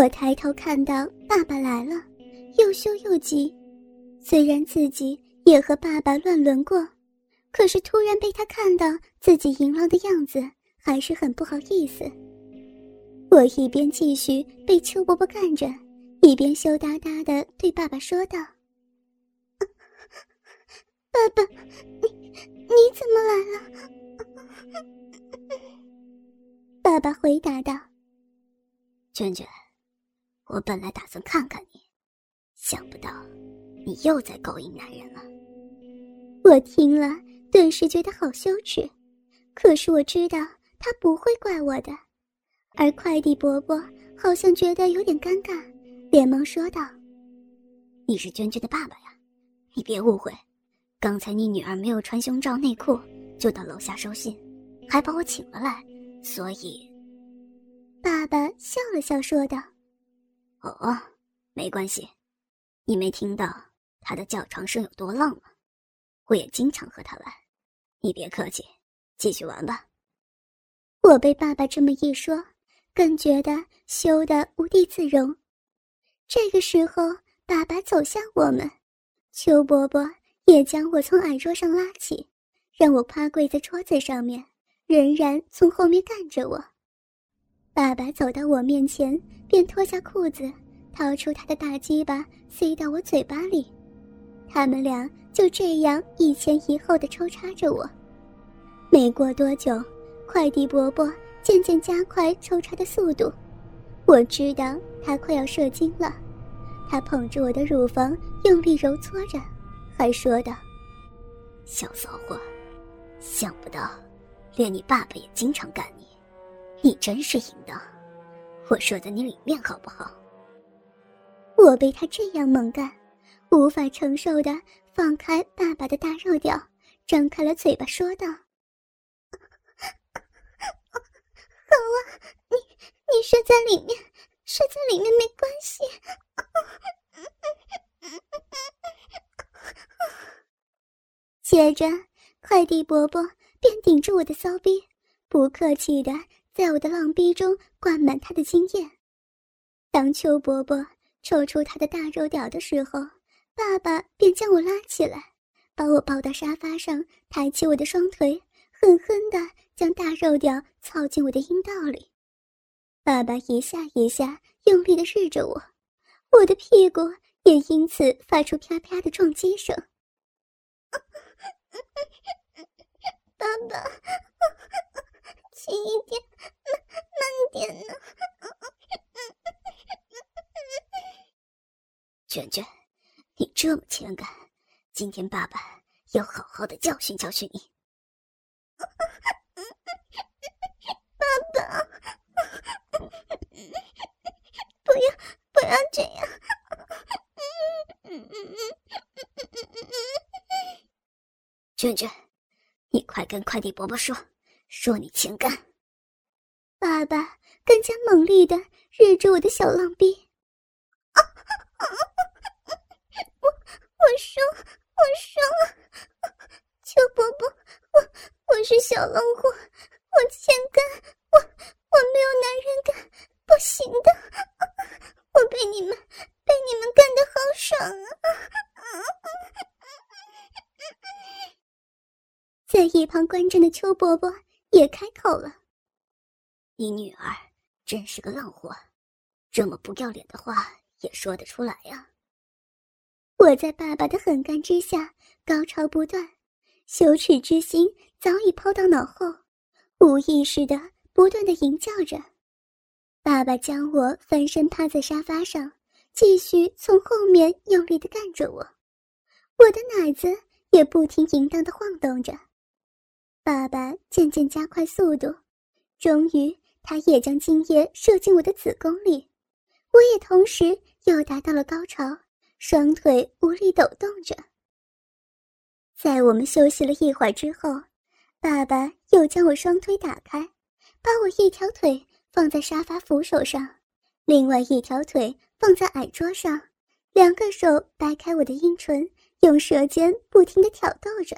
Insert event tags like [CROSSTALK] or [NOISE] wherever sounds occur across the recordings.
我抬头看到爸爸来了，又羞又急。虽然自己也和爸爸乱伦过，可是突然被他看到自己淫浪的样子，还是很不好意思。我一边继续被邱伯伯干着，一边羞答答的对爸爸说道：“爸爸，你你怎么来了？”爸爸回答道：“娟娟。”我本来打算看看你，想不到你又在勾引男人了。我听了，顿时觉得好羞耻。可是我知道他不会怪我的，而快递伯伯好像觉得有点尴尬，连忙说道：“你是娟娟的爸爸呀，你别误会。刚才你女儿没有穿胸罩内裤，就到楼下收信，还把我请了来，所以……”爸爸笑了笑，说道。哦，没关系，你没听到他的叫床声有多浪吗？我也经常和他玩，你别客气，继续玩吧。我被爸爸这么一说，更觉得羞得无地自容。这个时候，爸爸走向我们，邱伯伯也将我从矮桌上拉起，让我趴跪在桌子上面，仍然从后面干着我。爸爸走到我面前，便脱下裤子，掏出他的大鸡巴，塞到我嘴巴里。他们俩就这样一前一后的抽插着我。没过多久，快递伯伯渐渐加快抽插的速度。我知道他快要射精了，他捧着我的乳房用力揉搓着，还说道：“小骚货，想不到，连你爸爸也经常干你。”你真是淫荡，我射在你里面好不好？我被他这样猛干，无法承受的放开爸爸的大肉屌，张开了嘴巴说道：“好啊，你你射在里面，射在里面没关系。[LAUGHS] ”接着，快递伯伯便顶住我的骚逼，不客气的。在我的浪逼中灌满他的精液。当邱伯伯抽出他的大肉屌的时候，爸爸便将我拉起来，把我抱到沙发上，抬起我的双腿，狠狠地将大肉屌操进我的阴道里。爸爸一下一下用力地日着我，我的屁股也因此发出啪啪的撞击声。[LAUGHS] 爸爸。轻一点，慢慢点呢。卷卷，你这么欠感，今天爸爸要好好的教训教训你。爸爸，不要不要这样。卷卷，你快跟快递伯伯说。说你情感，爸爸更加猛烈的日着我的小浪逼。我我说我说，邱伯伯，我我是小浪货，我欠干，我我没有男人干，不行的，我被你们被你们干的好爽啊！[LAUGHS] 在一旁观战的邱伯伯。也开口了，你女儿真是个浪货，这么不要脸的话也说得出来呀！我在爸爸的狠干之下高潮不断，羞耻之心早已抛到脑后，无意识的不断的吟叫着。爸爸将我翻身趴在沙发上，继续从后面用力的干着我，我的奶子也不停淫荡的晃动着。爸爸渐渐加快速度，终于，他也将精液射进我的子宫里，我也同时又达到了高潮，双腿无力抖动着。在我们休息了一会儿之后，爸爸又将我双腿打开，把我一条腿放在沙发扶手上，另外一条腿放在矮桌上，两个手掰开我的阴唇，用舌尖不停地挑逗着。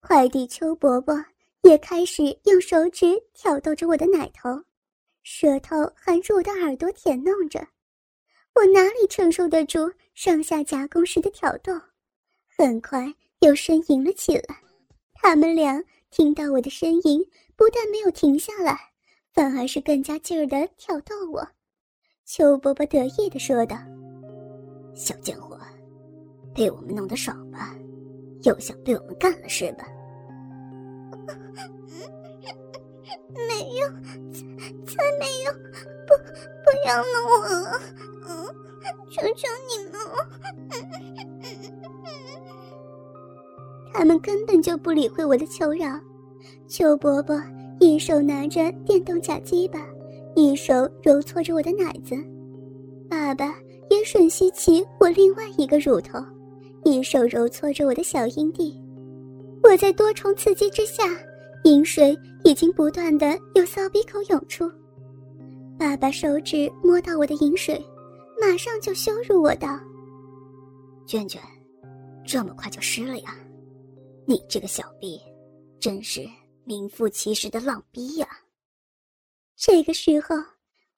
快递邱伯伯也开始用手指挑逗着我的奶头，舌头含住我的耳朵舔弄着，我哪里承受得住上下夹攻时的挑逗？很快又呻吟了起来。他们俩听到我的呻吟，不但没有停下来，反而是更加劲儿的挑逗我。邱伯伯得意的说道：“小贱货，被我们弄得爽吧？又想被我们干了是吧？” [LAUGHS] 没有，才才没有！不，不要弄我了！嗯，求求你们了！[LAUGHS] 他们根本就不理会我的求饶。邱伯伯一手拿着电动假鸡巴，一手揉搓着我的奶子；爸爸也吮吸起我另外一个乳头，一手揉搓着我的小阴蒂。我在多重刺激之下。饮水已经不断的由骚鼻口涌出，爸爸手指摸到我的饮水，马上就羞辱我道：“娟娟，这么快就湿了呀？你这个小逼，真是名副其实的浪逼呀！”这个时候，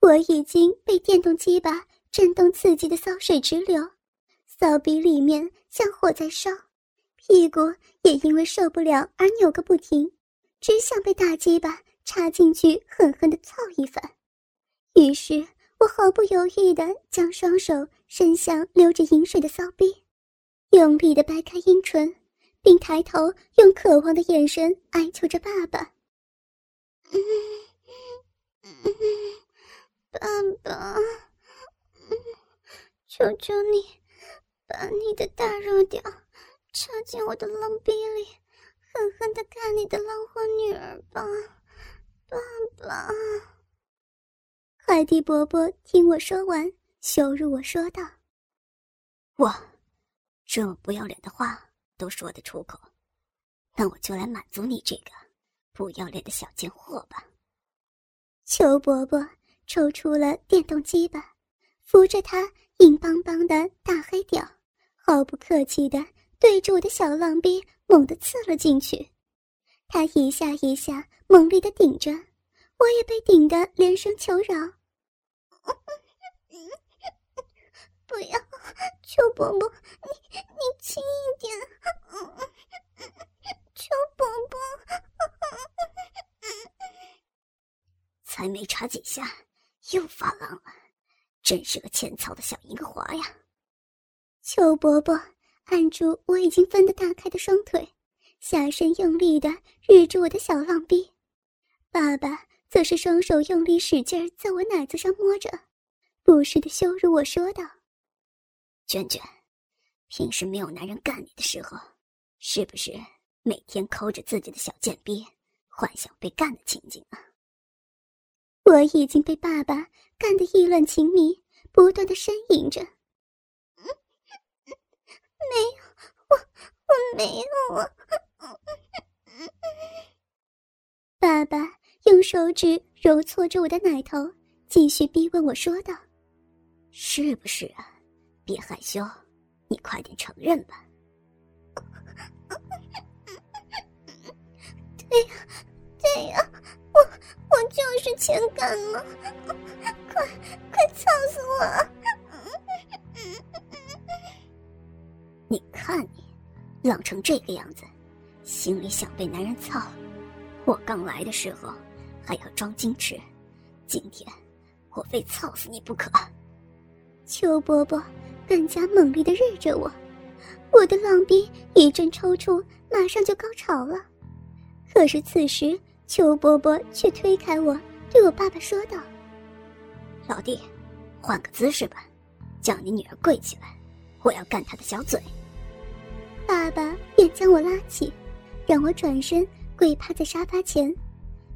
我已经被电动机把震动刺激的骚水直流，骚逼里面像火在烧，屁股也因为受不了而扭个不停。只想被大鸡巴插进去，狠狠的操一番。于是我毫不犹豫地将双手伸向流着饮水的骚逼，用力地掰开阴唇，并抬头用渴望的眼神哀求着爸爸：“嗯嗯，爸爸，求求你，把你的大肉屌插进我的浪逼里。”狠狠的干你的浪花女儿吧，爸爸！快递伯伯听我说完，羞辱我说道：“哇，这么不要脸的话都说得出口，那我就来满足你这个不要脸的小贱货吧。”裘伯伯抽出了电动机巴，扶着他硬邦邦的大黑屌，毫不客气的对着我的小浪逼。猛地刺了进去，他一下一下猛力的顶着，我也被顶得连声求饶：“ [LAUGHS] 不要，求伯伯，你你轻一点，求伯伯。”才没插几下，又发浪了，真是个欠操的小淫滑呀！邱伯伯。按住我已经分得大开的双腿，下身用力的日住我的小浪逼，爸爸则是双手用力使劲在我奶子上摸着，不时的羞辱我说道：“娟娟，平时没有男人干你的时候，是不是每天抠着自己的小贱逼，幻想被干的情景啊？”我已经被爸爸干得意乱情迷，不断的呻吟着。没有，我我没有啊！爸爸用手指揉搓着我的奶头，继续逼问我说道：“是不是啊？别害羞，你快点承认吧。”对呀，对呀，我我就是欠干了，快快操死我！看你，浪成这个样子，心里想被男人操。我刚来的时候还要装矜持，今天我非操死你不可。邱伯伯更加猛烈的日着我，我的浪逼一阵抽搐，马上就高潮了。可是此时邱伯伯却推开我，对我爸爸说道：“老弟，换个姿势吧，叫你女儿跪起来，我要干她的小嘴。”爸爸便将我拉起，让我转身跪趴在沙发前。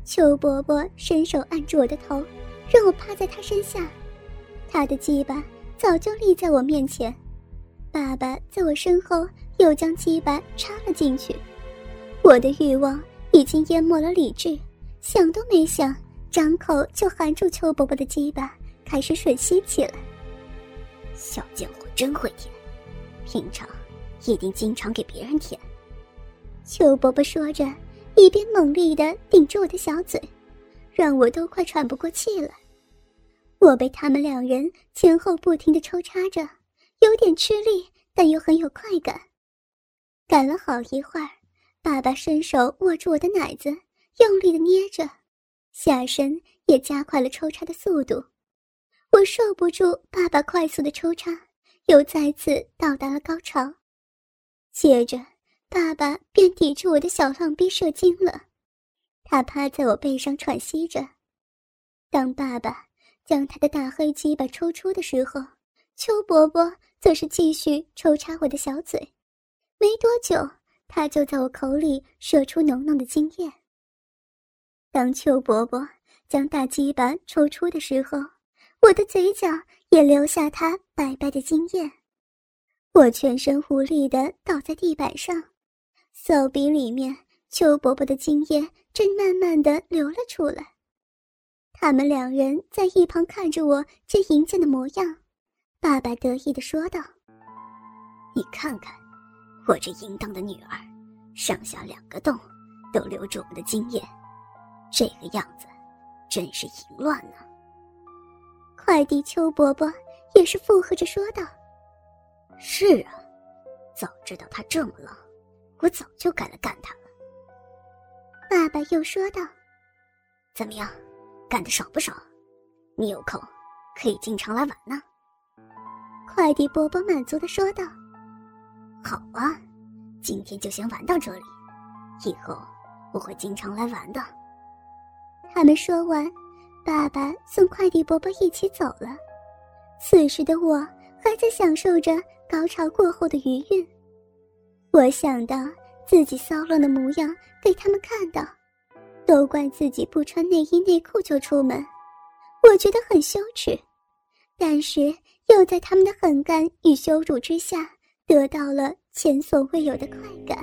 邱伯伯伸手按住我的头，让我趴在他身下。他的鸡巴早就立在我面前，爸爸在我身后又将鸡巴插了进去。我的欲望已经淹没了理智，想都没想，张口就含住邱伯伯的鸡巴，开始吮吸起来。小贱货真会舔，平常。一定经常给别人舔。邱伯伯说着，一边猛力的顶住我的小嘴，让我都快喘不过气了。我被他们两人前后不停的抽插着，有点吃力，但又很有快感。干了好一会儿，爸爸伸手握住我的奶子，用力的捏着，下身也加快了抽插的速度。我受不住爸爸快速的抽插，又再次到达了高潮。接着，爸爸便抵住我的小浪逼射精了。他趴在我背上喘息着。当爸爸将他的大黑鸡巴抽出的时候，邱伯伯则是继续抽插我的小嘴。没多久，他就在我口里射出浓浓的精液。当邱伯伯将大鸡巴抽出的时候，我的嘴角也留下他白白的精液。我全身无力的倒在地板上，手臂里面邱伯伯的精液正慢慢的流了出来。他们两人在一旁看着我这淫贱的模样，爸爸得意的说道：“你看看。”我这淫荡的女儿，上下两个洞，都流着我们的精液，这个样子，真是淫乱呢。快递邱伯伯也是附和着说道：“是啊，早知道他这么浪，我早就该来干他了。”爸爸又说道：“怎么样，干的爽不爽？你有空可以经常来玩呢。”快递伯伯满足的说道。好啊，今天就先玩到这里，以后我会经常来玩的。他们说完，爸爸送快递伯伯一起走了。此时的我还在享受着高潮过后的余韵。我想到自己骚乱的模样被他们看到，都怪自己不穿内衣内裤就出门，我觉得很羞耻，但是又在他们的狠干与羞辱之下。得到了前所未有的快感。